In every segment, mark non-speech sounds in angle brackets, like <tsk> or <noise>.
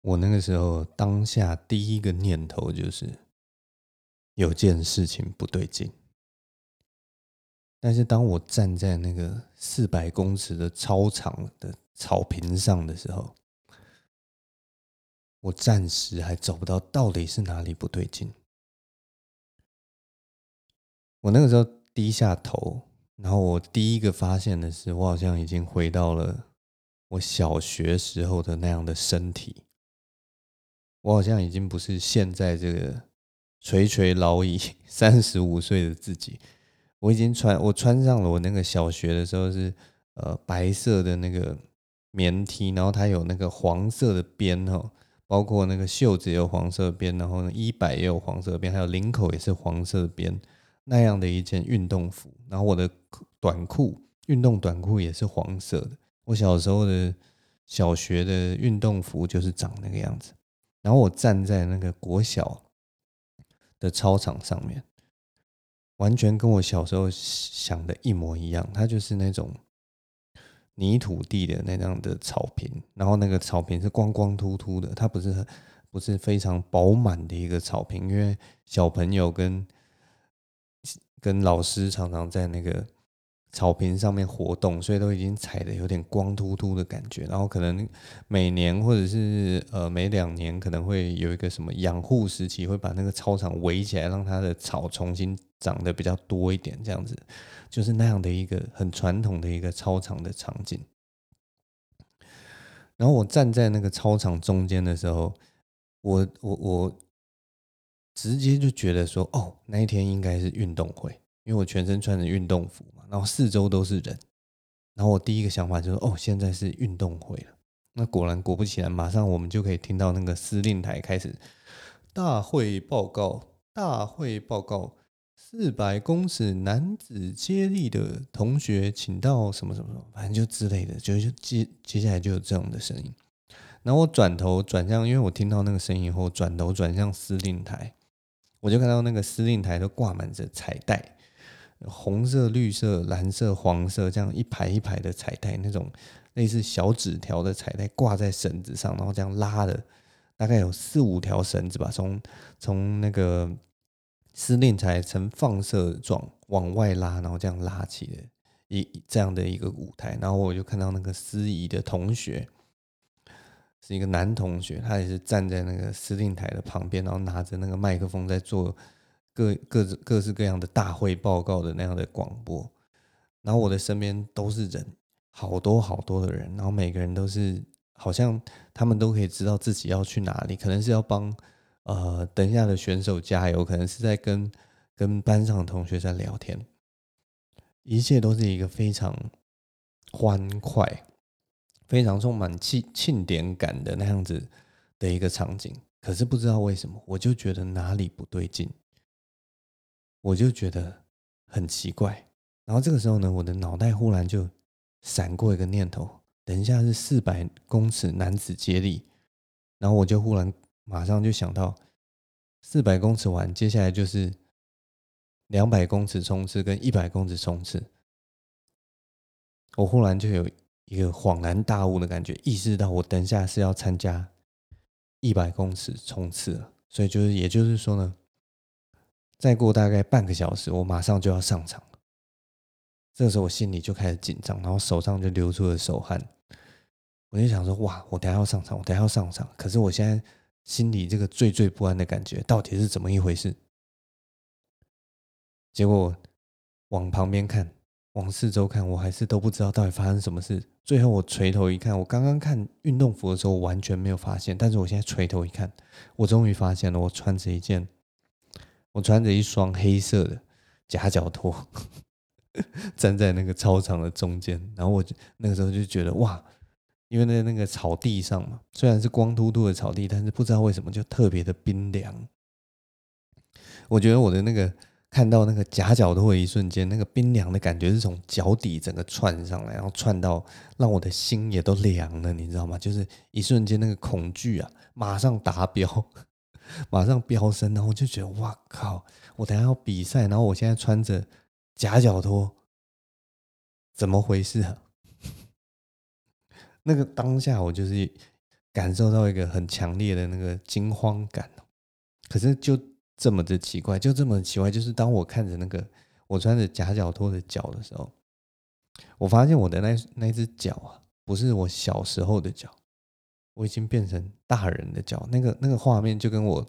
我那个时候当下第一个念头就是有件事情不对劲。但是当我站在那个四百公尺的操场的草坪上的时候，我暂时还找不到到底是哪里不对劲。我那个时候低下头，然后我第一个发现的是，我好像已经回到了我小学时候的那样的身体。我好像已经不是现在这个垂垂老矣 <laughs> 三十五岁的自己。我已经穿，我穿上了我那个小学的时候是呃白色的那个棉 T，然后它有那个黄色的边哦，包括那个袖子也有黄色边，然后呢衣摆也有黄色边，还有领口也是黄色边。那样的一件运动服，然后我的短裤，运动短裤也是黄色的。我小时候的小学的运动服就是长那个样子。然后我站在那个国小的操场上面，完全跟我小时候想的一模一样。它就是那种泥土地的那样的草坪，然后那个草坪是光光秃秃的，它不是不是非常饱满的一个草坪，因为小朋友跟跟老师常常在那个草坪上面活动，所以都已经踩得有点光秃秃的感觉。然后可能每年或者是呃每两年可能会有一个什么养护时期，会把那个操场围起来，让它的草重新长得比较多一点，这样子就是那样的一个很传统的一个操场的场景。然后我站在那个操场中间的时候，我我我。直接就觉得说，哦，那一天应该是运动会，因为我全身穿着运动服，然后四周都是人，然后我第一个想法就是，哦，现在是运动会了。那果然果不其然，马上我们就可以听到那个司令台开始大会报告，大会报告，四百公尺男子接力的同学，请到什么什么什么，反正就之类的，就就接接下来就有这样的声音。然后我转头转向，因为我听到那个声音以后，转头转向司令台。我就看到那个司令台都挂满着彩带，红色、绿色、蓝色、黄色，这样一排一排的彩带，那种类似小纸条的彩带挂在绳子上，然后这样拉的，大概有四五条绳子吧，从从那个司令台呈放射状往外拉，然后这样拉起的一这样的一个舞台，然后我就看到那个司仪的同学。是一个男同学，他也是站在那个司令台的旁边，然后拿着那个麦克风在做各各各式各样的大会报告的那样的广播。然后我的身边都是人，好多好多的人，然后每个人都是好像他们都可以知道自己要去哪里，可能是要帮呃等一下的选手加油，可能是在跟跟班上的同学在聊天，一切都是一个非常欢快。非常充满庆庆典感的那样子的一个场景，可是不知道为什么，我就觉得哪里不对劲，我就觉得很奇怪。然后这个时候呢，我的脑袋忽然就闪过一个念头：等一下是四百公尺男子接力，然后我就忽然马上就想到，四百公尺完，接下来就是两百公尺冲刺跟一百公尺冲刺。我忽然就有。一个恍然大悟的感觉，意识到我等一下是要参加一百公尺冲刺了，所以就是，也就是说呢，再过大概半个小时，我马上就要上场了。这个时候我心里就开始紧张，然后手上就流出了手汗。我就想说，哇，我等下要上场，我等下要上场。可是我现在心里这个惴惴不安的感觉，到底是怎么一回事？结果往旁边看。往四周看，我还是都不知道到底发生什么事。最后我垂头一看，我刚刚看运动服的时候完全没有发现，但是我现在垂头一看，我终于发现了。我穿着一件，我穿着一双黑色的夹脚拖，站在那个操场的中间。然后我就那个时候就觉得哇，因为在那个草地上嘛，虽然是光秃秃的草地，但是不知道为什么就特别的冰凉。我觉得我的那个。看到那个夹脚拖的一瞬间，那个冰凉的感觉是从脚底整个窜上来，然后窜到让我的心也都凉了，你知道吗？就是一瞬间那个恐惧啊，马上达标，马上飙升，然后我就觉得哇靠，我等下要比赛，然后我现在穿着夹脚拖，怎么回事啊？<laughs> 那个当下我就是。感受到一个很强烈的那个惊慌感。可是就这么的奇怪，就这么奇怪，就是当我看着那个我穿着夹脚拖的脚的时候，我发现我的那那只脚啊，不是我小时候的脚，我已经变成大人的脚。那个那个画面就跟我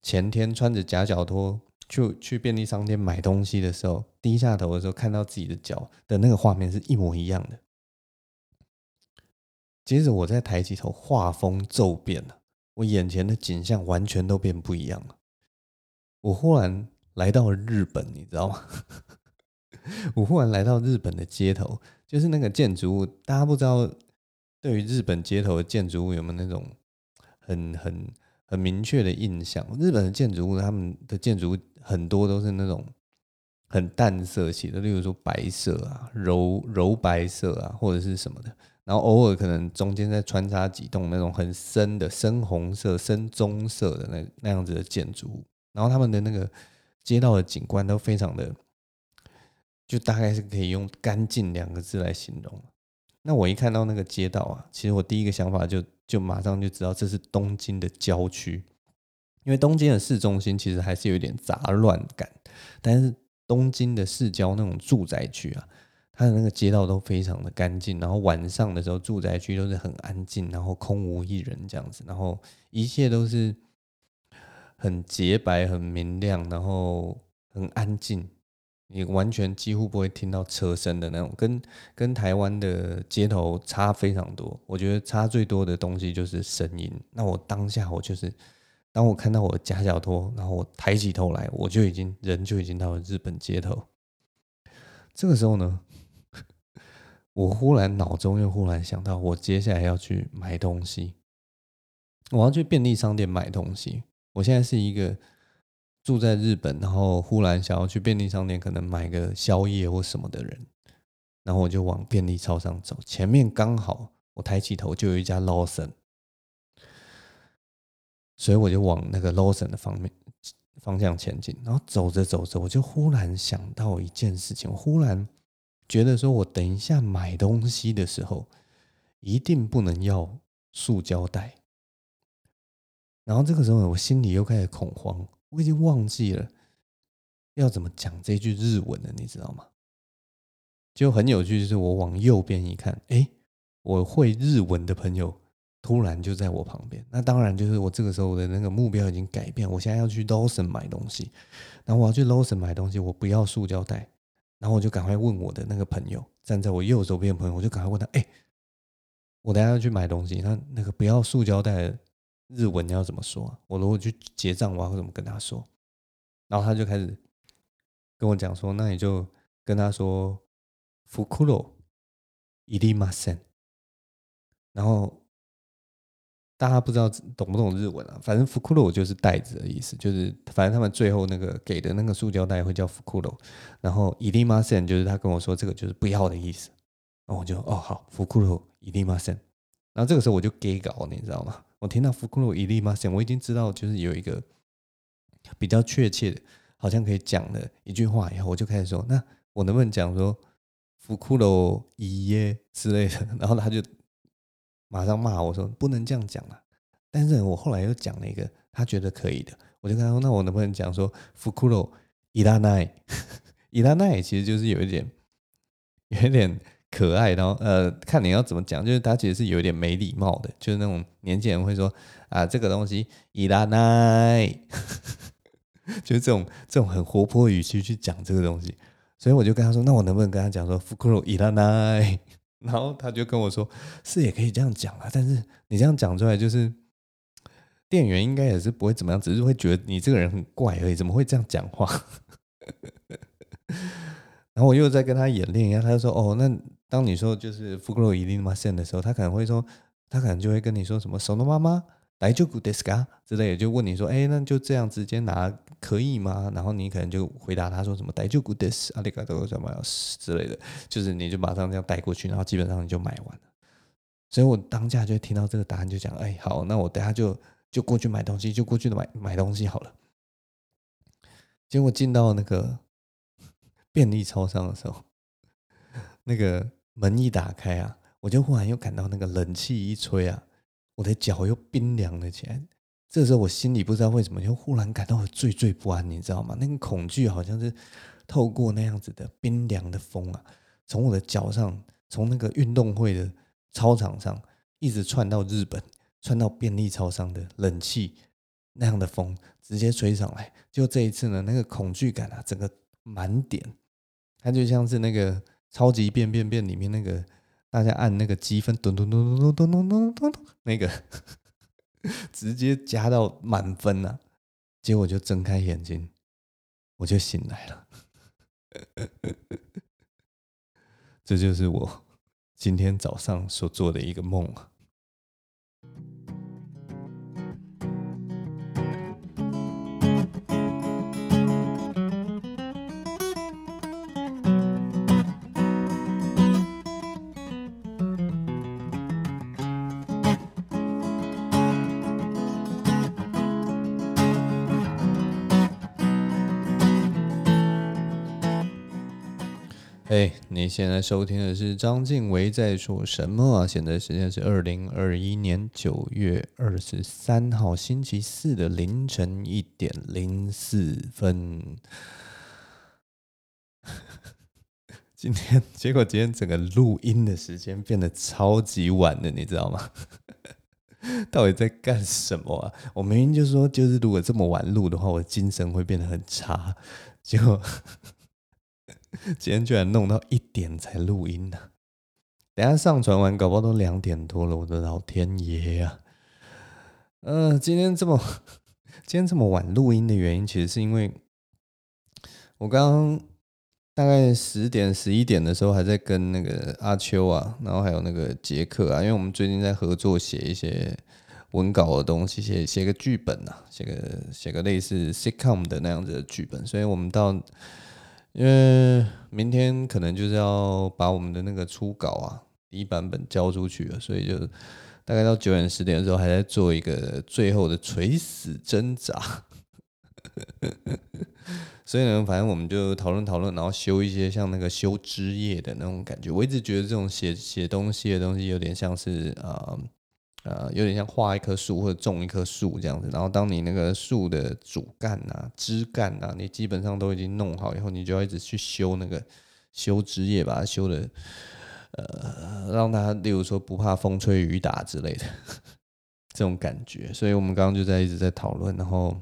前天穿着夹脚拖去去便利商店买东西的时候，低下头的时候看到自己的脚的那个画面是一模一样的。接着我再抬起头，画风骤变了，我眼前的景象完全都变不一样了。我忽然来到了日本，你知道吗？<laughs> 我忽然来到日本的街头，就是那个建筑物，大家不知道对于日本街头的建筑物有没有那种很很很明确的印象？日本的建筑物，他们的建筑物很多都是那种很淡色系的，例如说白色啊、柔柔白色啊，或者是什么的。然后偶尔可能中间再穿插几栋那种很深的深红色、深棕色的那那样子的建筑物，然后他们的那个街道的景观都非常的，就大概是可以用干净两个字来形容。那我一看到那个街道啊，其实我第一个想法就就马上就知道这是东京的郊区，因为东京的市中心其实还是有一点杂乱感，但是东京的市郊那种住宅区啊。它的那个街道都非常的干净，然后晚上的时候住宅区都是很安静，然后空无一人这样子，然后一切都是很洁白、很明亮，然后很安静，你完全几乎不会听到车声的那种，跟跟台湾的街头差非常多。我觉得差最多的东西就是声音。那我当下我就是，当我看到我的夹脚拖，然后我抬起头来，我就已经人就已经到了日本街头。这个时候呢，<laughs> 我忽然脑中又忽然想到，我接下来要去买东西，我要去便利商店买东西。我现在是一个住在日本，然后忽然想要去便利商店，可能买个宵夜或什么的人，然后我就往便利超商走。前面刚好我抬起头就有一家 Lawson，所以我就往那个 Lawson 的方面方向前进。然后走着走着，我就忽然想到一件事情，忽然。觉得说，我等一下买东西的时候，一定不能要塑胶袋。然后这个时候，我心里又开始恐慌，我已经忘记了要怎么讲这句日文了，你知道吗？就很有趣，就是我往右边一看，哎，我会日文的朋友突然就在我旁边。那当然，就是我这个时候的那个目标已经改变，我现在要去 Lawson 买东西。然后我要去 Lawson 买东西，我不要塑胶袋。然后我就赶快问我的那个朋友，站在我右手边的朋友，我就赶快问他：“哎，我等下要去买东西，那那个不要塑胶袋日文你要怎么说？我如果去结账，我要怎么跟他说？”然后他就开始跟我讲说：“那你就跟他说‘福库罗伊利马森’。”然后。大家不知道懂不懂日文啊？反正福库罗就是袋子的意思，就是反正他们最后那个给的那个塑胶袋会叫福库罗。然后いりません就是他跟我说这个就是不要的意思。然后我就哦好，福库罗いりません。然后这个时候我就给稿，你知道吗？ 我听到福库罗いりません，我已经知道就是有一个比较确切的，好像可以讲的一句话以后，我就开始说，那我能不能讲说福库罗いえ之类的？<laughs> 然后他就。马上骂我说不能这样讲啊！但是我后来又讲了一个他觉得可以的，我就跟他说：“那我能不能讲说福库罗伊拉奈？<laughs> 伊拉奈其实就是有一点有一点 可爱，然后呃，看你要怎么讲，就是他其实是有点没礼貌的，就是那种年轻人会说啊，这个东西伊拉奈，<laughs> 就是这种这种很活泼语气去讲这个东西，所以我就跟他说：那我能不能跟他讲说福库罗伊拉奈？” <laughs> 然后他就跟我说：“是也可以这样讲啊，但是你这样讲出来，就是店员应该也是不会怎么样，只是会觉得你这个人很怪而已，怎么会这样讲话？” <laughs> 然后我又在跟他演练一下，他就说：“哦，那当你说就是福库罗伊利马森的时候，他可能会说，他可能就会跟你说什么‘そのまま’。”来就 good desu ka 之类的，就问你说，哎，那就这样直接拿可以吗？然后你可能就回答他说什么来就 good desu 阿里嘎多什么之类的，就是你就马上这样带过去，然后基本上你就买完了。所以我当下就听到这个答案，就讲，哎，好，那我等下就就过去买东西，就过去买买东西好了。结果进到那个<laughs> 便利超商的时候，那个 门一打开啊，我就忽然又感到那个冷气一吹啊。我的脚又冰凉了起来。这时候我心里不知道为什么就忽然感到惴惴不安，你知道吗？那个恐惧好像是透过那样子的冰凉的风啊，从我的脚上，从那个运动会的操场上，一直窜到日本，窜到便利超商的冷气那样的风直接吹上来。就这一次呢，那个恐惧感啊，整个满点，它就像是那个超级变变变里面那个大家按那个积分，咚咚咚咚咚咚咚咚咚，那个。<laughs> 直接加到满分了，结果就睁开眼睛，我就醒来了。<laughs> 这就是我今天早上所做的一个梦啊。现在收听的是章晋唯在说什么啊？现在时间是二零二一年九月二十三号星期四的凌晨一点零四分。<laughs> 今天结果今天整个录音的时间变得超级晚的，你知道吗？<laughs> 到底在干什么啊？我明明就说，就是如果这么晚录的话，我精神会变得很差。结果。<laughs> 今天居然弄到一点才录音呢，等下上传完，搞不好都两点多了。我的老天爷呀！嗯，今天这么 <laughs> 今天这么晚录音的原因，其实是因为我刚刚大概十点十一点的时候，还在跟那个阿秋啊，然后还有那个杰克啊，因为我们最近在合作写一些文稿的东西，写写个剧本啊，写个写个类似 sitcom 的那样子的剧本，所以我们到。因为明天可能就是要把我们的那个初稿啊，第一版本交出去了，所以就大概到九点十点的时候，还在做一个最后的垂死挣扎。<laughs> 所以呢，反正我们就讨论讨论，然后修一些像那个修枝叶的那种感觉。我一直觉得这种写写东西的东西有点像是啊。呃，有点像画一棵树或者种一棵树这样子，然后当你那个树的主干啊、枝干啊，你基本上都已经弄好以后，你就要一直去修那个修枝叶，把它修的呃，让它例如说不怕风吹雨打之类的 <laughs> 这种感觉。所以我们刚刚就在一直在讨论，然后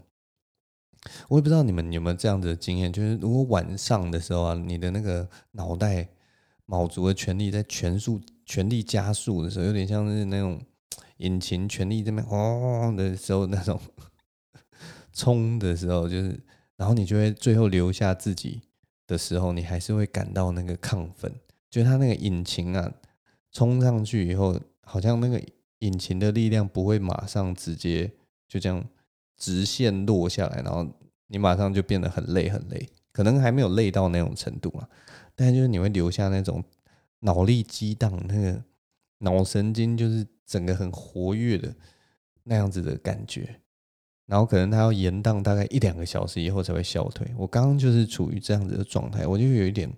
我也不知道你们有没有这样子的经验，就是如果晚上的时候啊，你的那个脑袋卯足了全力在全速全力加速的时候，有点像是那种。引擎全力这边轰的时候，那种冲的时候，就是，然后你就会最后留下自己的时候，你还是会感到那个亢奋。就是它那个引擎啊，冲上去以后，好像那个引擎的力量不会马上直接就这样直线落下来，然后你马上就变得很累很累，可能还没有累到那种程度啊，但就是你会留下那种脑力激荡，那个脑神经就是。整个很活跃的那样子的感觉，然后可能他要延宕大概一两个小时以后才会消退。我刚刚就是处于这样子的状态，我就有一点，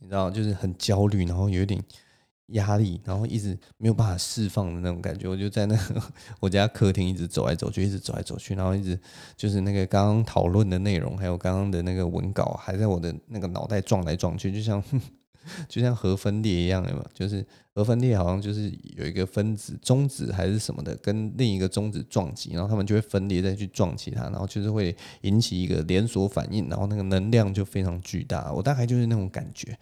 你知道，就是很焦虑，然后有一点压力，然后一直没有办法释放的那种感觉。<laughs> 我就在那个我家客厅一直走来走去，一直走来走去，然后一直就是那个刚刚讨论的内容，还有刚刚的那个文稿，还在我的那个脑袋撞来撞去，就像。就像核分裂一样的嘛，就是核分裂好像就是有一个分子中子还是什么的，跟另一个中子撞击，然后他们就会分裂再去撞其他，然后就是会引起一个连锁反应，然后那个能量就非常巨大。我大概就是那种感觉，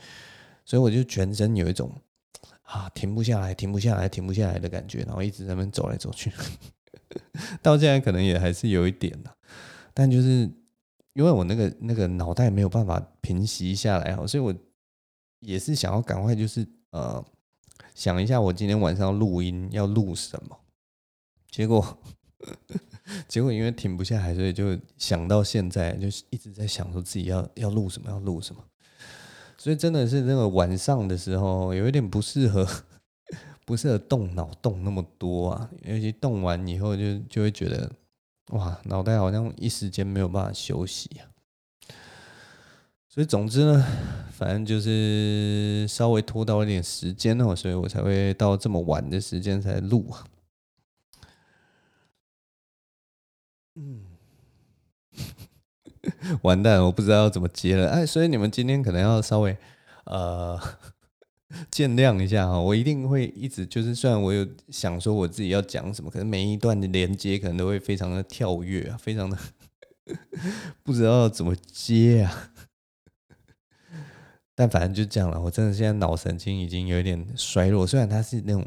所以我就全身有一种啊停不下来、停不下来、停不下来的感觉，然后一直在那边走来走去。<laughs> 到现在可能也还是有一点的，但就是因为我那个那个脑袋没有办法平息下来，所以我。也是想要赶快，就是呃，想一下我今天晚上录音要录什么，结果 <laughs> 结果因为停不下来，所以就想到现在，就是一直在想说自己要要录什么，要录什么，所以真的是那个晚上的时候有一点不适合，<laughs> 不适合动脑动那么多啊，尤其动完以后就就会觉得哇，脑袋好像一时间没有办法休息啊。所以总之呢，反正就是稍微拖到一点时间哦，所以我才会到这么晚的时间才录啊。嗯，<laughs> 完蛋，我不知道要怎么接了。哎，所以你们今天可能要稍微呃 <laughs> 见谅一下哈，我一定会一直就是，虽然我有想说我自己要讲什么，可是每一段的连接可能都会非常的跳跃啊，非常的 <laughs> 不知道怎么接啊。但反正就这样了，我真的现在脑神经已经有一点衰弱，虽然它是那种。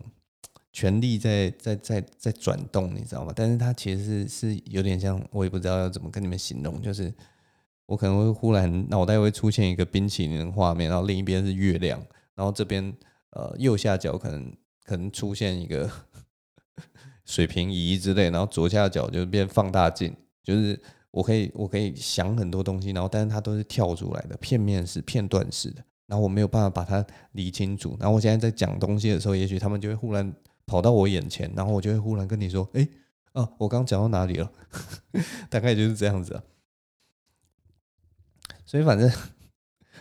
全力在在在在转动，你知道吗？但是它其实是是有点像，我也不知道要怎么跟你们形容，就是我可能会忽然脑袋会出现一个冰淇淋的画面，然后另一边是月亮，然后这边呃右下角可能可能出现一个 <laughs> 水平仪之类，然后左下角就变放大镜，就是我可以我可以想很多东西，然后但是它都是跳出来的，片面式、片段式的，然后我没有办法把它理清楚，然后我现在在讲东西的时候，也许他们就会忽然。跑到我眼前，然后我就会忽然跟你说：“哎，哦，我刚讲到哪里了？” <laughs> 大概就是这样子啊。所以反正，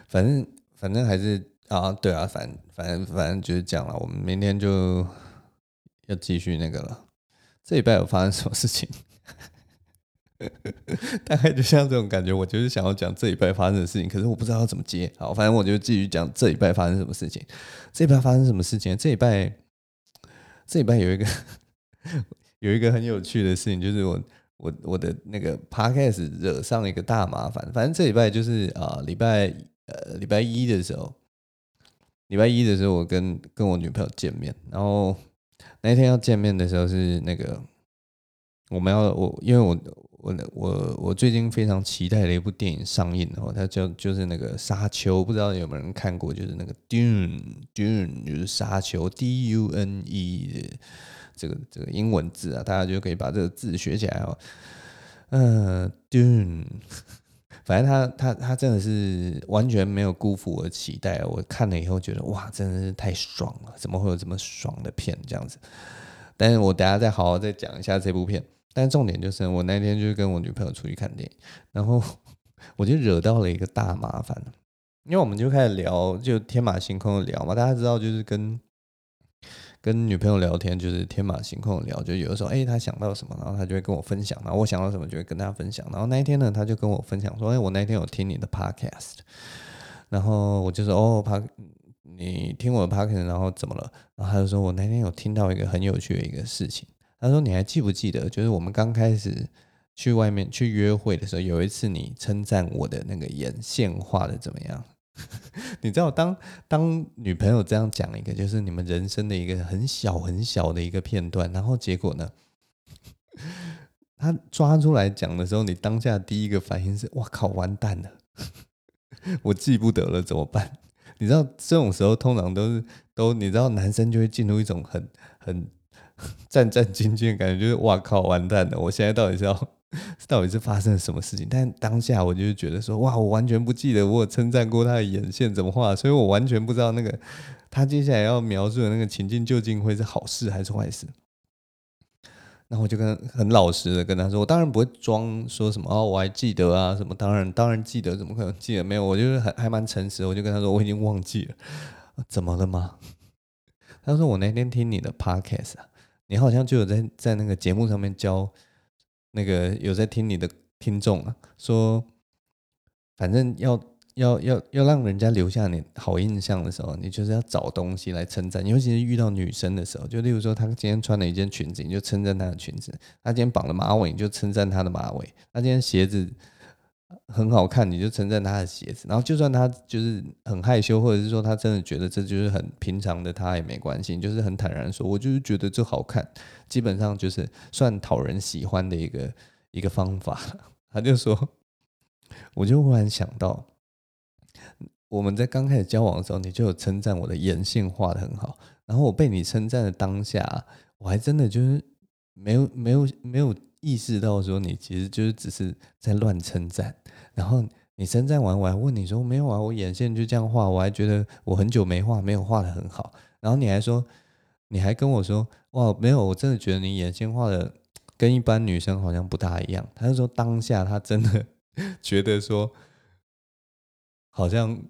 反正，反正还是啊，对啊，反反正反正就是这样了。我们明天就要继续那个了。这礼拜有发生什么事情？<laughs> 大概就像这种感觉，我就是想要讲这礼拜发生的事情，可是我不知道要怎么接。好，反正我就继续讲这礼拜发生什么事情。这礼拜发生什么事情？这礼拜。这礼拜有一个 <laughs> 有一个很有趣的事情，就是我我我的那个 podcast 惹上了一个大麻烦。反正这礼拜就是啊，礼拜呃礼拜一的时候，礼拜一的时候我跟跟我女朋友见面，然后那天要见面的时候是那个我们要我因为我。我我我最近非常期待的一部电影上映哦，它叫就是那个沙丘，不知道有没有人看过？就是那个 Dune Dune 就是沙丘 D U N E 这个这个英文字啊，大家就可以把这个字学起来哦。嗯、呃、Dune，<laughs> 反正他他他真的是完全没有辜负我的期待，我看了以后觉得哇，真的是太爽了！怎么会有这么爽的片这样子？但是我等下再好好再讲一下这部片。但重点就是，我那天就是跟我女朋友出去看电影，然后 <laughs> 我就惹到了一个大麻烦，因为我们就开始聊，就天马行空的聊嘛。大家知道，就是跟跟女朋友聊天，就是天马行空的聊。就有的时候，哎，她想到什么，然后她就会跟我分享，然后我想到什么，就会跟她分享。然后那一天呢，她就跟我分享说，哎，我那天有听你的 podcast，然后我就说，哦，帕，你听我的 podcast，然后怎么了？然后她就说我那天有听到一个很有趣的一个事情。他说：“你还记不记得，就是我们刚开始去外面去约会的时候，有一次你称赞我的那个眼线画的怎么样？<laughs> 你知道，当当女朋友这样讲一个，就是你们人生的一个很小很小的一个片段，然后结果呢，<laughs> 他抓出来讲的时候，你当下第一个反应是：哇靠，完蛋了，<laughs> 我记不得了，怎么办？你知道，这种时候通常都是都，你知道，男生就会进入一种很很。” <laughs> 战战兢兢的感觉，就是哇靠，完蛋了！我现在到底是要，<laughs> 到底是发生了什么事情？但当下我就觉得说，哇，我完全不记得我有称赞过他的眼线怎么画，所以我完全不知道那个他接下来要描述的那个情境究竟会是好事还是坏事。然后我就跟很老实的跟他说，我当然不会装说什么哦，我还记得啊什么，当然当然记得，怎么可能记得没有？我就是还还蛮诚实，我就跟他说我已经忘记了，怎么了吗？他说我那天听你的 podcast 啊。你好像就有在在那个节目上面教那个有在听你的听众啊，说反正要要要要让人家留下你好印象的时候，你就是要找东西来称赞，尤其是遇到女生的时候，就例如说她今天穿了一件裙子，你就称赞她的裙子；她今天绑了马尾，你就称赞她的马尾；她今天鞋子。很好看，你就称赞他的鞋子，然后就算他就是很害羞，或者是说他真的觉得这就是很平常的，他也没关系，就是很坦然说，我就是觉得这好看，基本上就是算讨人喜欢的一个 <laughs> 一个方法。他就说，我就忽然想到，我们在刚开始交往的时候，你就有称赞我的眼线画得很好，然后我被你称赞的当下，我还真的就是没有没有没有。意识到说你其实就是只是在乱称赞，然后你称赞完，我还问你说没有啊，我眼线就这样画，我还觉得我很久没画，没有画的很好，然后你还说，你还跟我说哇，没有，我真的觉得你眼线画的跟一般女生好像不大一样。他就说当下他真的觉得说，好像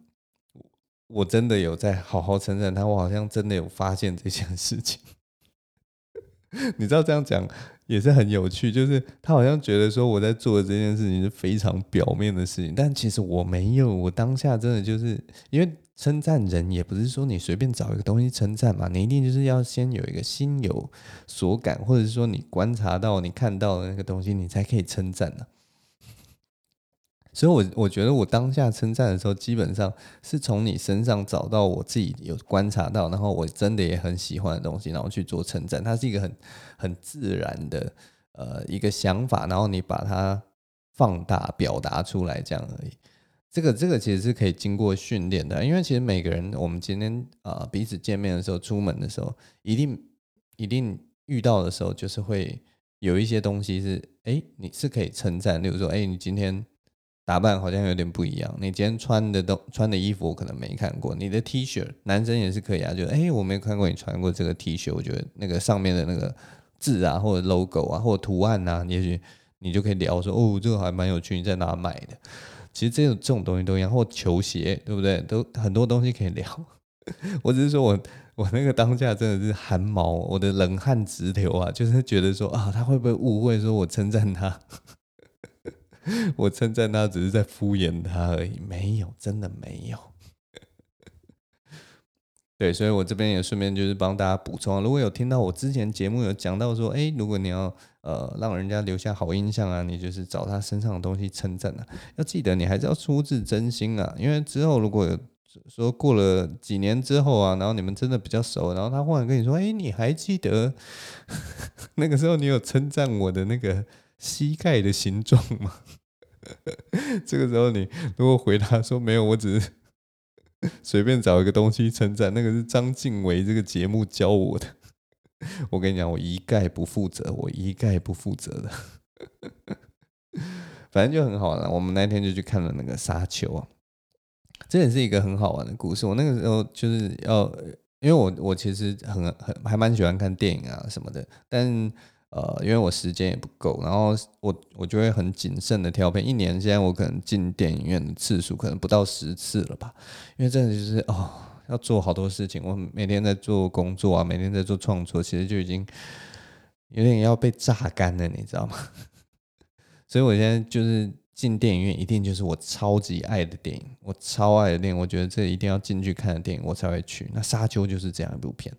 我真的有在好好称赞他，我好像真的有发现这件事情。<laughs> 你知道这样讲也是很有趣，就是他好像觉得说我在做这件事情是非常表面的事情，但其实我没有，我当下真的就是因为称赞人也不是说你随便找一个东西称赞嘛，你一定就是要先有一个心有所感，或者是说你观察到你看到的那个东西，你才可以称赞呢。所以我，我觉得我当下称赞的时候，基本上是从你身上找到我自己有观察到，然后我真的也很喜欢的东西，然后去做称赞。它是一个很很自然的呃一个想法，然后你把它放大表达出来这样而已。这个这个其实是可以经过训练的，因为其实每个人我们今天啊、彼此见面的时候，出门的时候，一定一定遇到的时候，就是会有一些东西是哎你是可以称赞，例如说哎你今天。打扮好像有点不一样。你今天穿的都穿的衣服，我可能没看过。你的 T 恤，男生也是可以啊。就哎、我没有看过你穿过这个 T 恤。我觉得那个上面的那个字啊，或者 logo 啊，或者图案啊，也许你就可以聊说，哦，这个还蛮有趣，你在哪买的？其实这种这种东西都一样，或球鞋，对不对？都很多东西可以聊。<laughs> 我只是说我我那个当下真的是汗毛，我的冷汗直流啊，就是觉得说啊，他会不会误会说我称赞他？我称赞他，只是在敷衍他而已，没有，真的没有。对，所以我这边也顺便就是帮大家补充，如果有听到我之前节目有讲到说，哎，如果你要呃让人家留下好印象啊，你就是找他身上的东西称赞啊，要记得你还是要出自真心啊，因为之后如果说过了几年之后啊，然后你们真的比较熟，然后他忽然跟你说，哎，你还记得 <laughs> 那个时候你有称赞我的那个膝盖的形状吗？<laughs> 这个时候，你如果回答说没有，我只是 <laughs> 随便找一个东西称赞，那个是张静伟这个节目教我的。<laughs> 我跟你讲，我一概不负责，我一概不负责的。反正就很好玩。我们那天就去看了那个沙丘啊，这也是一个很好玩的故事。我那个时候就是要，因为我我其实很很还蛮喜欢看电影啊什么的，但。呃，因为我时间也不够，然后我我就会很谨慎的挑片。一年现在我可能进电影院的次数可能不到十次了吧，因为真的就是哦，要做好多事情。我每天在做工作啊，每天在做创作，其实就已经有点要被榨干了，你知道吗？<laughs> 所以我现在就是进电影院，一定就是我超级爱的电影，我超爱的电影，我觉得这一定要进去看的电影，我才会去。那《沙丘》就是这样一部片。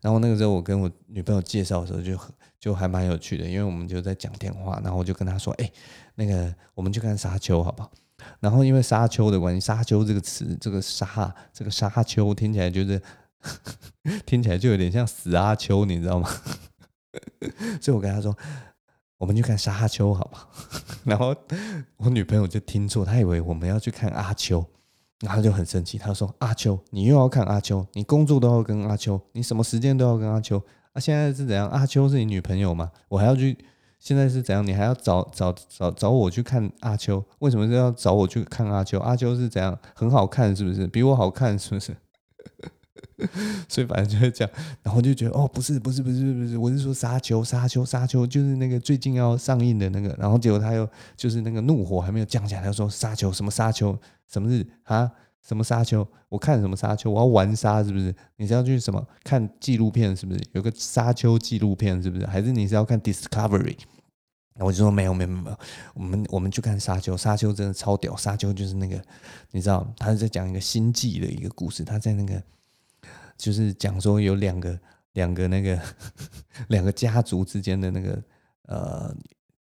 然后那个时候我跟我女朋友介绍的时候就。就还蛮有趣的，因为我们就在讲电话，然后我就跟她说：“哎、那个我们去看沙丘好不好？”然后因为沙丘的关系，沙丘这个词，这个沙，这个沙丘听起来就是 <laughs> 听起来就有点像死阿丘，你知道吗？<laughs> 所以我跟她说：“我们去看沙丘好不好？” <laughs> 然后我女朋友就听错，她以为我们要去看阿丘，然后他就很生气，他说：“阿秋，你又要看阿秋，你工作都要跟阿秋，你什么时间都要跟阿秋。”啊，现在是怎样？阿秋是你女朋友吗？我还要去，现在是怎样？你还要找找找找我去看阿秋？为什么是要找我去看阿秋？阿秋是怎样？很好看是不是？比我好看是不是？所以反正就是这样，然后就觉得哦，不是不是不是不是，我是说沙丘沙丘沙丘，就是那个最近要上映的那个，然后结果他又就是那个怒火还没有降下来，他说沙丘什么沙丘什么日啊？什么沙丘？我看什么沙丘？我要玩沙是不是？你是要去什么看纪录片是不是？有个沙丘纪录片是不是？还是你是要看 Discovery？我就说没有没有没有，我们我们去看沙丘，沙丘真的超屌，沙丘就是那个你知道，他是在讲一个星际的一个故事，他在那个就是讲说有两个两个那个 <laughs> 两个家族之间的那个呃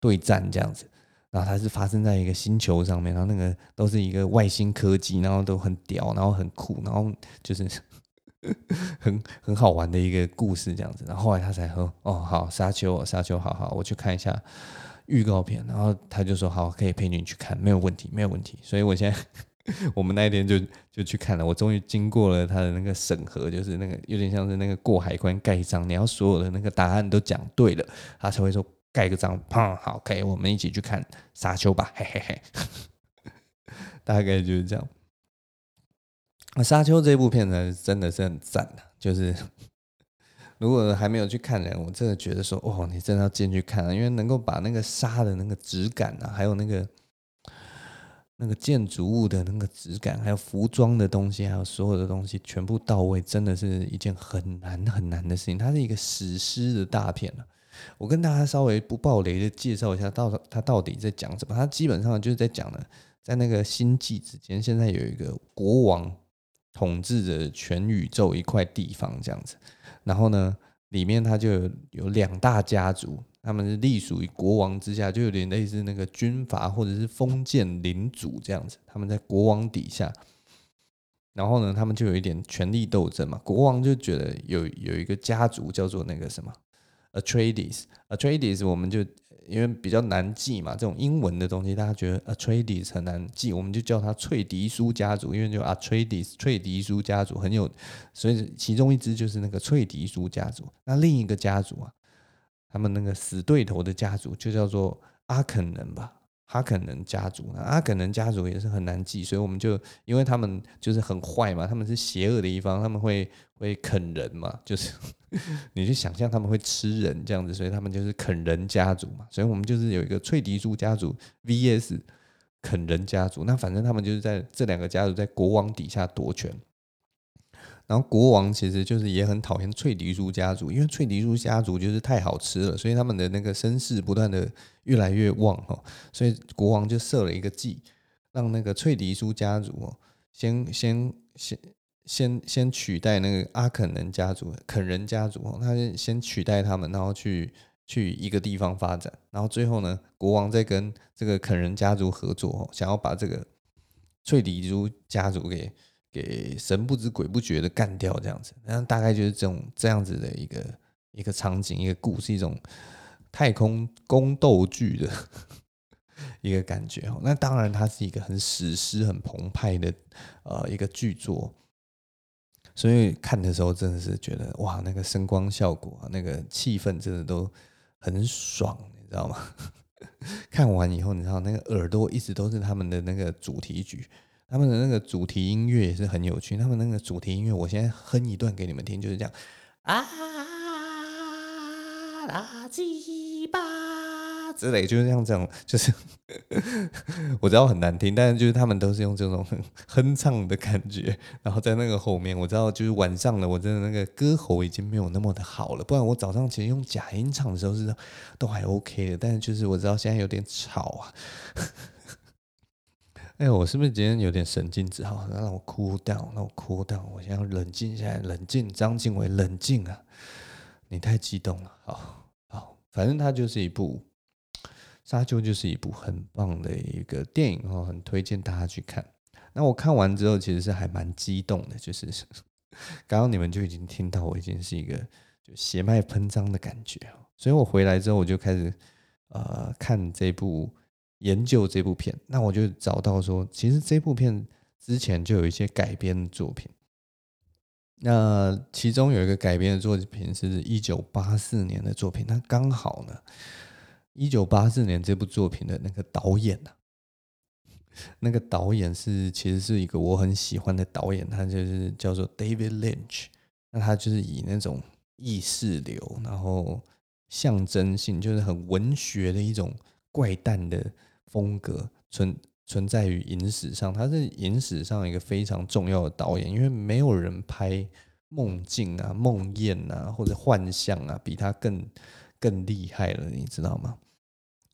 对战这样子。然后它是发生在一个星球上面，然后那个都是一个外星科技，然后都很屌，然后很酷，然后就是 <laughs> 很很好玩的一个故事这样子。然后后来他才说：“哦，好，沙丘，沙丘，好好，我去看一下预告片。”然后他就说：“好，可以陪你去看，没有问题，没有问题。”所以我现在 <laughs> 我们那一天就就去看了。我终于经过了他的那个审核，就是那个有点像是那个过海关盖章，你要所有的那个答案都讲对了，他才会说。盖个章，砰，好，可以，我们一起去看沙丘吧，嘿嘿嘿，<laughs> 大概就是这样。那沙丘这部片呢，真的是很赞的，就是 <laughs> 如果还没有去看的人，我真的觉得说，哦，你真的要进去看啊，因为能够把那个沙的那个质感啊，还有那个那个建筑物的那个质感，还有服装的东西，还有所有的东西全部到位，真的是一件很难很难的事情。它是一个史诗的大片了。我跟大家稍微不爆雷的介绍一下，到它到底在讲什么？它基本上就是在讲呢，在那个星际之间，现在有一个国王统治着全宇宙一块地方这样子。然后呢，里面它就有两大家族。他们是隶属于国王之下，就有点类似那个军阀或者是封建领主这样子。他们在国王底下，然后呢，他们就有一点权力斗争嘛。国王就觉得有有一个家族叫做那个什么 Atreides，Atreides 我们就因为比较难记嘛，这种英文的东西大家觉得 Atreides 很难记，我们就叫他翠迪苏家族，因为就 Atreides 翠迪苏家族很有，所以其中一支就是那个翠迪苏家族。那另一个家族啊。他们那个死对头的家族就叫做阿肯人吧，哈肯人家族。那阿肯人家族也是很难记，所以我们就因为他们就是很坏嘛，他们是邪恶的一方，他们会会啃人嘛，就是 <laughs> 你去想象他们会吃人这样子，所以他们就是啃人家族嘛。所以我们就是有一个翠迪苏家族 VS 啃人家族，那反正他们就是在这两个家族在国王底下夺权。然后国王其实就是也很讨厌翠迪叔家族，因为翠迪叔家族就是太好吃了，所以他们的那个声势不断的越来越旺哈，所以国王就设了一个计，让那个翠迪叔家族哦，先先先先先取代那个阿肯人家族、肯人家族，他先取代他们，然后去去一个地方发展，然后最后呢，国王再跟这个肯人家族合作，想要把这个翠迪苏家族给。给神不知鬼不觉的干掉这样子，那大概就是这种这样子的一个一个场景，一个故事，一种太空宫斗剧的 <laughs> 一个感觉。那当然，它是一个很史诗、很澎湃的呃一个剧作，所以看的时候真的是觉得哇，那个声光效果啊、那个气氛真的都很爽，你知道吗？<laughs> 看完以后，你知道那个耳朵一直都是他们的那个主题曲。他们的那个主题音乐也是很有趣。他们那个主题音乐，我现在哼一段给你们听，就是这样啊，垃圾吧之类，就是像这样，就是 <laughs> 我知道很难听，但是就是他们都是用这种哼唱的感觉。然后在那个后面，我知道就是晚上了，我真的那个歌喉已经没有那么的好了。不然我早上其实用假音唱的时候是都还 OK 的，但是就是我知道现在有点吵啊。哎，我是不是今天有点神经质？好，让我 cool down，让我 cool down，我先要冷静下来，冷静。张经纬，冷静啊！你太激动了。好好，反正它就是一部《沙丘》，就是一部很棒的一个电影哦，很推荐大家去看。那我看完之后，其实是还蛮激动的，就是 <laughs> 刚刚你们就已经听到，我已经是一个就血脉喷张的感觉。所以我回来之后，我就开始呃看这部。研究这部片，那我就找到说，其实这部片之前就有一些改编的作品。那其中有一个改编的作品是一九八四年的作品，那刚好呢，一九八四年这部作品的那个导演呢，那个导演是其实是一个我很喜欢的导演，他就是叫做 David Lynch。那他就是以那种意识流，然后象征性，就是很文学的一种怪诞的。风格存存在于影史上，他是影史上一个非常重要的导演，因为没有人拍梦境啊、梦魇啊或者幻象啊，比他更更厉害了，你知道吗？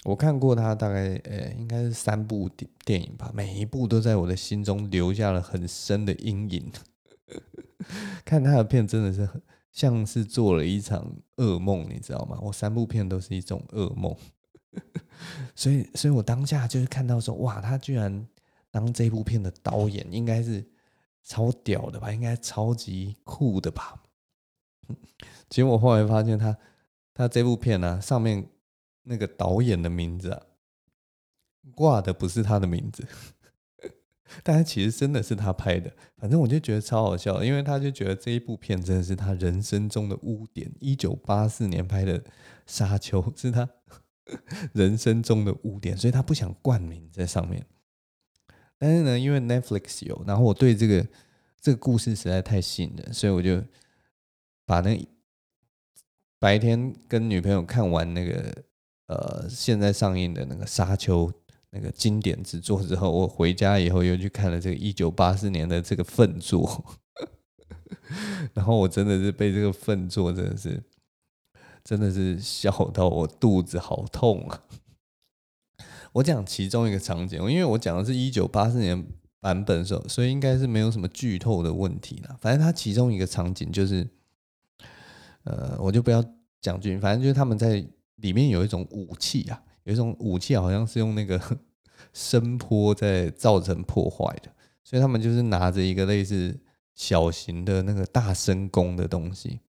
我看过他大概呃、应该是三部电电影吧，每一部都在我的心中留下了很深的阴影。<laughs> 看他的片真的是很像是做了一场噩梦，你知道吗？我三部片都是一种噩梦。<laughs> 所以，所以我当下就是看到说，哇，他居然当这部片的导演，应该是超屌的吧？应该超级酷的吧？<laughs> 结果我后来发现他，他这部片呢、啊，上面那个导演的名字啊，挂的不是他的名字，但是其实真的是他拍的。反正我就觉得超好笑，因为他就觉得这一部片真的是他人生中的污点。一九八四年拍的《沙丘》是他。<laughs> 人生中的污点，所以他不想冠名在上面。但是呢，因为 Netflix 有，然后我对这个这个故事实在太吸引人，所以我就把那白天跟女朋友看完那个呃现在上映的那个《沙丘》那个经典之作之后，我回家以后又去看了这个一九八四年的这个粪作，<laughs> 然后我真的是被这个粪作真的是真的是笑到我肚子好痛啊！<laughs> 我讲其中一个场景，因为我讲的是一九八四年版本的时候，所以应该是没有什么剧透的问题了。反正它其中一个场景就是，呃，我就不要讲剧，反正就是他们在里面有一种武器啊，有一种武器好像是用那个 <laughs> 声波在造成破坏的，所以他们就是拿着一个类似小型的那个大声弓的东西，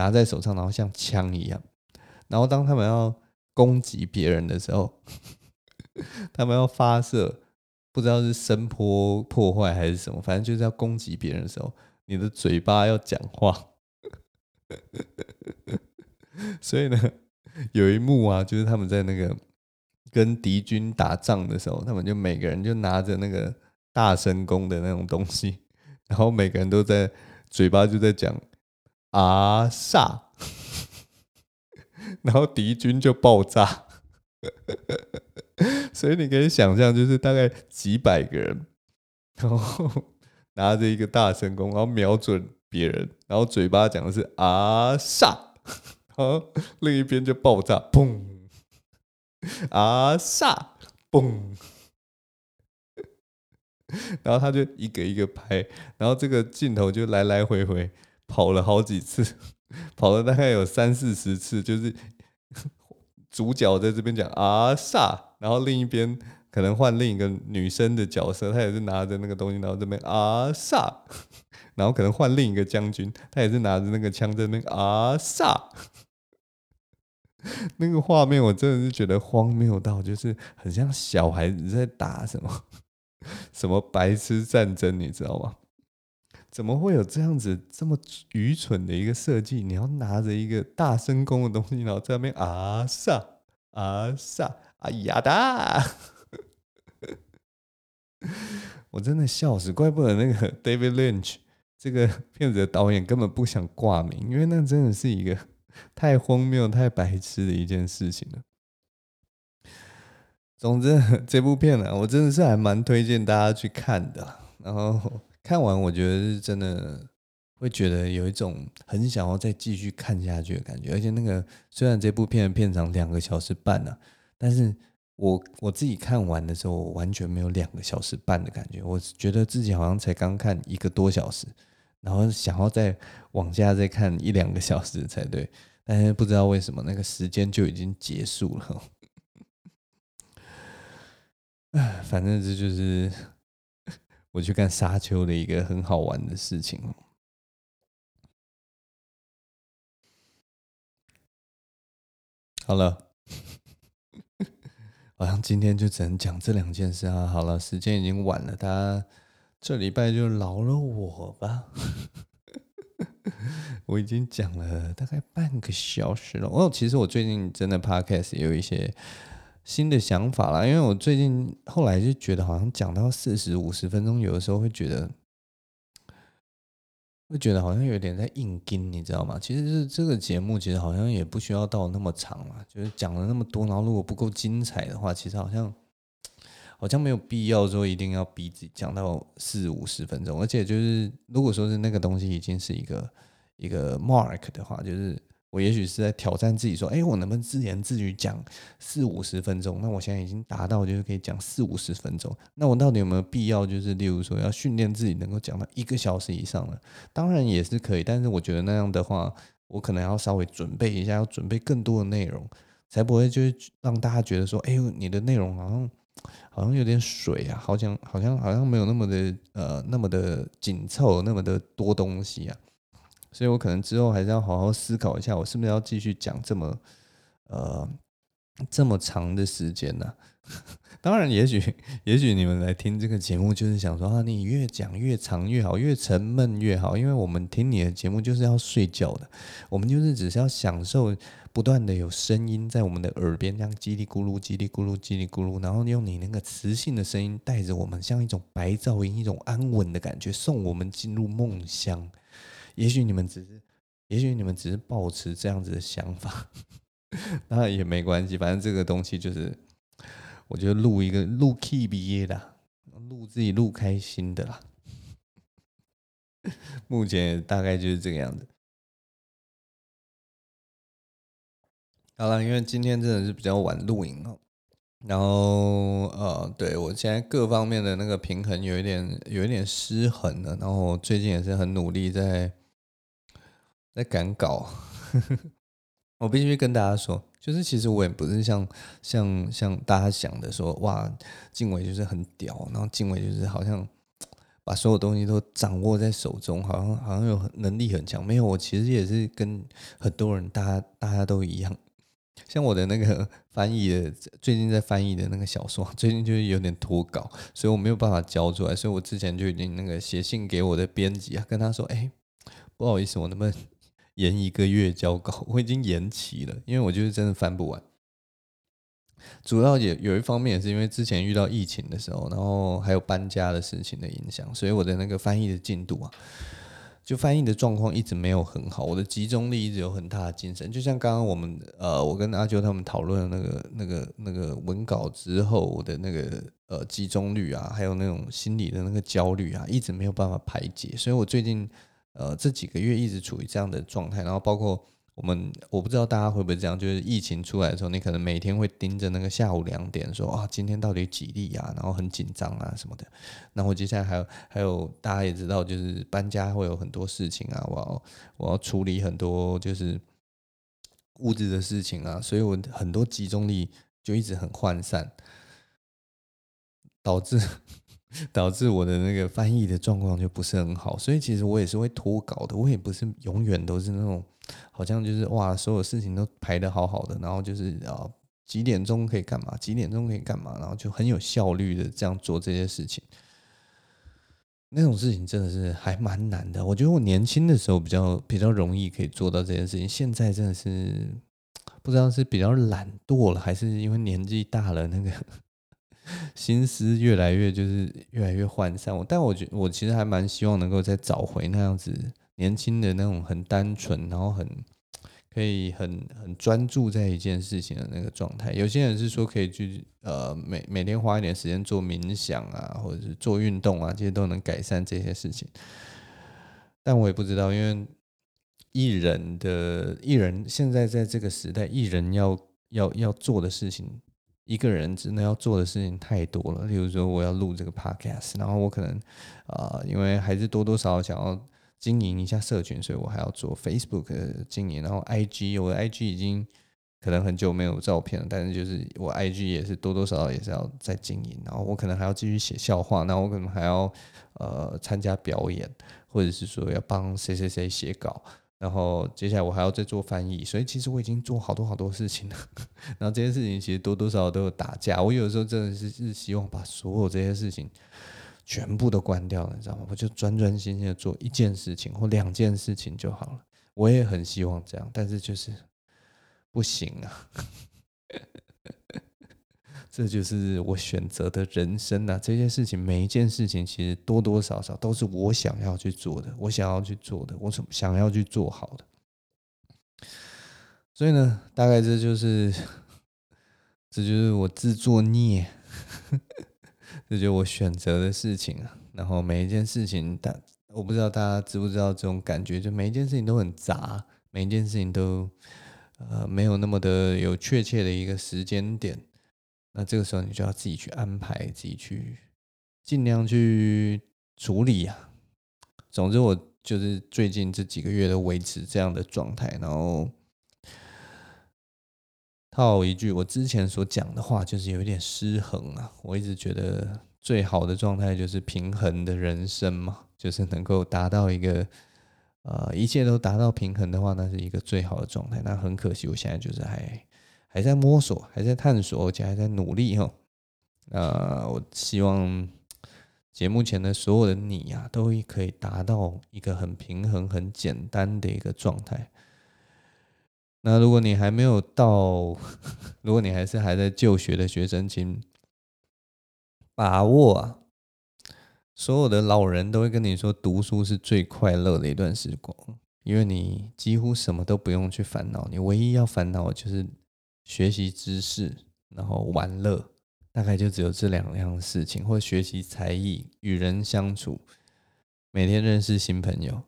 拿在手上，然后像枪一样，然后当他们要攻击别人的时候。<laughs> 他们要发射，不知道是声波破坏还是什么，反正就是要攻击别人的时候，你的嘴巴要讲话。<laughs> 所以呢，有一幕啊，就是他们在那个跟敌军打仗的时候，他们就每个人就拿着那个大声公的那种东西，然后每个人都在嘴巴就在讲啊煞，<laughs> 然后敌军就爆炸。<laughs> 所以你可以想象，就是大概几百个人，然后拿着一个大神弓，然后瞄准别人，然后嘴巴讲的是啊煞，然后另一边就爆炸，砰！啊煞，砰！然后他就一个一个拍，然后这个镜头就来来回回跑了好几次，<laughs> 跑了大概有三四十次，就是。<laughs> 主角在这边讲啊煞，然后另一边可能换另一个女生的角色，她也是拿着那个东西，然后这边啊煞，<laughs> 然后可能换另一个将军，他也是拿着那个枪在那边啊煞，那个画面我真的是觉得荒谬到，就是很像小孩子在打什么什么白痴战争，你知道吗？怎么会有这样子这么愚蠢的一个设计？你要拿着一个大声公的东西，然后在那边啊煞啊煞啊呀哒！<laughs> 我真的笑死，怪不得那个 <laughs> David Lynch 这个片子的导演根本不想挂名，因为那真的是一个太荒谬、太白痴的一件事情了。总之，这部片呢、啊，我真的是还蛮推荐大家去看的，然后。看完，我觉得是真的会觉得有一种很想要再继续看下去的感觉。而且那个虽然这部片的片长两个小时半呢、但是我我自己看完的时候，完全没有两个小时半的感觉。我觉得自己好像才刚看一个多小时，然后想要再往下再看一两个小时才对。但是不知道为什么那个时间就已经结束了。<sighs> 哎，反正这就是。我去看沙丘的一个很好玩的事情。好了，<laughs> 好像今天就只能讲这两件事啊。好了，时间已经晚了，大家这礼拜就饶了我吧。<laughs> 我已经讲了大概半个小时了。哦，其实我最近真的 Podcast 有一些。新的想法啦，因为我最近后来就觉得，好像讲到四十五十分钟，有的时候会觉得，会觉得好像有点在硬跟，你知道吗？其实是这个节目，其实好像也不需要到那么长嘛，就是讲了那么多，然后如果不够精彩的话，其实好像好像没有必要说一定要逼自己讲到四五十分钟，而且就是如果说是那个东西已经是一个一个 mark 的话，就是。我也许是在挑战自己，说：“哎，我能不能自言自语讲四五十分钟？那我现在已经达到，就是可以讲四五十分钟。那我到底有没有必要，就是例如说要训练自己能够讲到一个小时以上呢？当然也是可以，但是我觉得那样的话，我可能要稍微准备一下，要准备更多的内容，才不会就是让大家觉得说：哎，你的内容好像好像有点水啊，好像好像好像没有那么的呃那么的紧凑，那么的多东西啊。”所以我可能之后还是要好好思考一下，我是不是要继续讲这么呃这么长的时间呢？<laughs> 当然也，许 <laughs> 也许你们来听这个节目，就是想说啊，你越讲越长越好，越沉闷越好，因为我们听你的节目就是要睡觉的，我们就是只是要享受不断的有声音在我们的耳边这样叽里咕噜、叽里咕噜、叽里咕噜，然后用你那个磁性的声音带着我们，像一种白噪音，一种安稳的感觉，送我们进入梦乡。也许你们只是，也许你们只是抱持这样子的想法，<laughs> 那也没关系。反正这个东西就是我就录一个录 key 毕业的，录自己录开心的啦。<laughs> 目前大概就是这个样子。好了，因为今天真的是比较晚录影哦，然后呃，对我现在各方面的那个平衡有一点有一点失衡了，然后最近也是很努力在在赶稿。<laughs> 我必须跟大家说，就是其实我也不是像像像大家想的说，哇，晋玮就是很屌，然后晋玮就是好像把所有东西都掌握在手中，好像好像有能力很强。没有，我其实也是跟很多人，大家大家都一样。像我的那个翻译的，最近在翻译的那个小说，最近就是有点脱稿，所以我没有办法交出来。所以我之前就已经那个写信给我的编辑啊，跟他说，哎，不好意思，我能不能？延一个月交稿，我已经延期了，因为我就是真的翻不完。主要也有一方面也是因为之前遇到疫情的时候，然后还有搬家的事情的影响，所以我的那个翻译的进度啊，就翻译的状况一直没有很好。我的集中力一直有很大的精神，就像刚刚我们呃，我跟阿啾他们讨论那个那个那个文稿之后，我的那个呃集中率啊，还有那种心理的那个焦虑啊，一直没有办法排解，所以我最近。呃，这几个月一直处于这样的状态，然后包括我们，我不知道大家会不会这样，就是疫情出来的时候，你可能每天会盯着那个下午两点，说啊，今天到底几例啊，然后很紧张啊什么的。然后接下来还有还有，大家也知道，就是搬家会有很多事情啊，我要我要处理很多就是物质的事情啊，所以我很多集中力就一直很涣散，导致。导致我的那个翻译的状况就不是很好，所以其实我也是会拖稿的。我也不是永远都是那种，好像就是哇，所有事情都排得好好的，然后就是啊几点钟可以干嘛，几点钟可以干嘛，然后就很有效率的这样做这些事情。那种事情真的是还蛮难的。我觉得我年轻的时候比较比较容易可以做到这件事情，现在真的是 <tsk> 不知道是比较懒惰了，还是因为年纪大了那个。心思越来越就是越来越涣散，我但我觉我其实还蛮希望能够再找回那样子年轻的那种很单纯，然后很可以很很专注在一件事情的那个状态。有些人是说可以去呃每每天花一点时间做冥想啊，或者是做运动啊，这些都能改善这些事情。但我也不知道，因为艺人的艺人现在在这个时代，艺人要要要做的事情。一个人真的要做的事情太多了，例如说我要录这个 podcast，然后我可能啊、因为还是多多少少想要经营一下社群，所以我还要做 Facebook 的经营，然后 IG，我的 IG 已经可能很久没有照片了，但是就是我 IG 也是多多少少也是要在经营，然后我可能还要继续写笑话，然后我可能还要呃参加表演，或者是说要帮谁谁谁写稿。然后接下来我还要再做翻译，所以其实我已经做好多好多事情了。<laughs> 然后这些事情其实多多少少都有打架。我有时候真的是是希望把所有这些事情全部都关掉了，你知道吗？我就专专心心的做一件事情或两件事情就好了。我也很希望这样，但是就是不行啊。这就是我选择的人生呐、啊！这件事情，每一件事情，其实多多少少都是我想要去做的，我想要去做的，我想要去做好的。所以呢，大概这就是，这就是我自作孽，<laughs> 这就是我选择的事情啊。然后每一件事情，大我不知道大家知不知道这种感觉，就每一件事情都很杂，每一件事情都呃没有那么的有确切的一个时间点。那这个时候你就要自己去安排，自己去尽量去处理呀、啊。总之，我就是最近这几个月都维持这样的状态。然后套一句我之前所讲的话，就是有一点失衡啊。我一直觉得最好的状态就是平衡的人生嘛，就是能够达到一个呃一切都达到平衡的话，那是一个最好的状态。那很可惜，我现在就是还。还在摸索，还在探索，而且还在努力哈。呃，我希望节目前的所有的你呀、啊，都可以达到一个很平衡、很简单的一个状态。那如果你还没有到，<laughs> 如果你还是还在就学的学生，请把握啊！所有的老人都会跟你说，读书是最快乐的一段时光，因为你几乎什么都不用去烦恼，你唯一要烦恼的就是。学习知识，然后玩乐，大概就只有这两样事情，或学习才艺、与人相处、每天认识新朋友，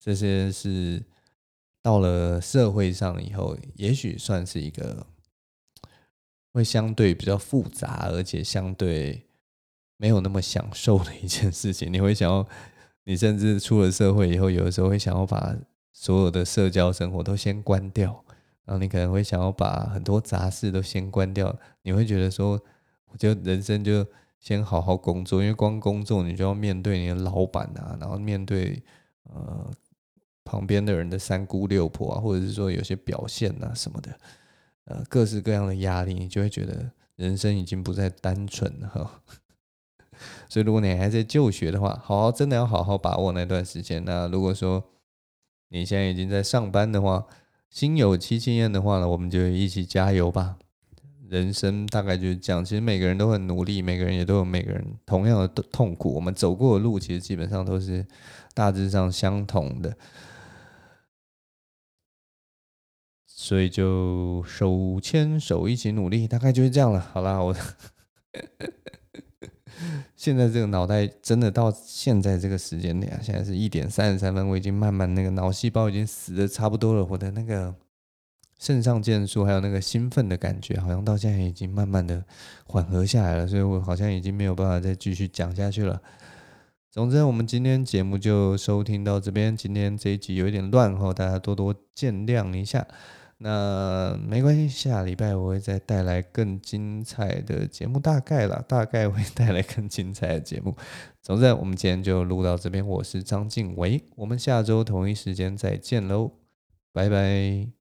这些是到了社会上以后，也许算是一个会相对比较复杂，而且相对没有那么享受的一件事情。你会想要，你甚至出了社会以后，有的时候会想要把所有的社交生活都先关掉。然后你可能会想要把很多杂事都先关掉，你会觉得说，我就人生就先好好工作，因为光工作你就要面对你的老板啊，然后面对呃旁边的人的三姑六婆啊，或者是说有些表现啊什么的，呃各式各样的压力，你就会觉得人生已经不再单纯了哈。<laughs> 所以如果你还在就学的话，好好真的要好好把握那段时间。那如果说你现在已经在上班的话，心有戚戚焉的话呢，我们就一起加油吧。人生大概就是这样，其实每个人都很努力，每个人也都有每个人同样的痛苦。我们走过的路，其实基本上都是大致上相同的，所以就手牵手一起努力，大概就是这样了。好啦，我。现在这个脑袋真的到现在这个时间点，现在是一点三十三分，我已经慢慢那个脑细胞已经死的差不多了，我的那个肾上腺素还有那个兴奋的感觉，好像到现在已经慢慢的缓和下来了，所以我好像已经没有办法再继续讲下去了。总之，我们今天节目就收听到这边，今天这一集有一点乱哈，大家多多见谅一下。那没关系，下礼拜我会再带来更精彩的节目，大概啦，大概会带来更精彩的节目。总之，我们今天就录到这边，我是张静伟，我们下周同一时间再见喽，拜拜。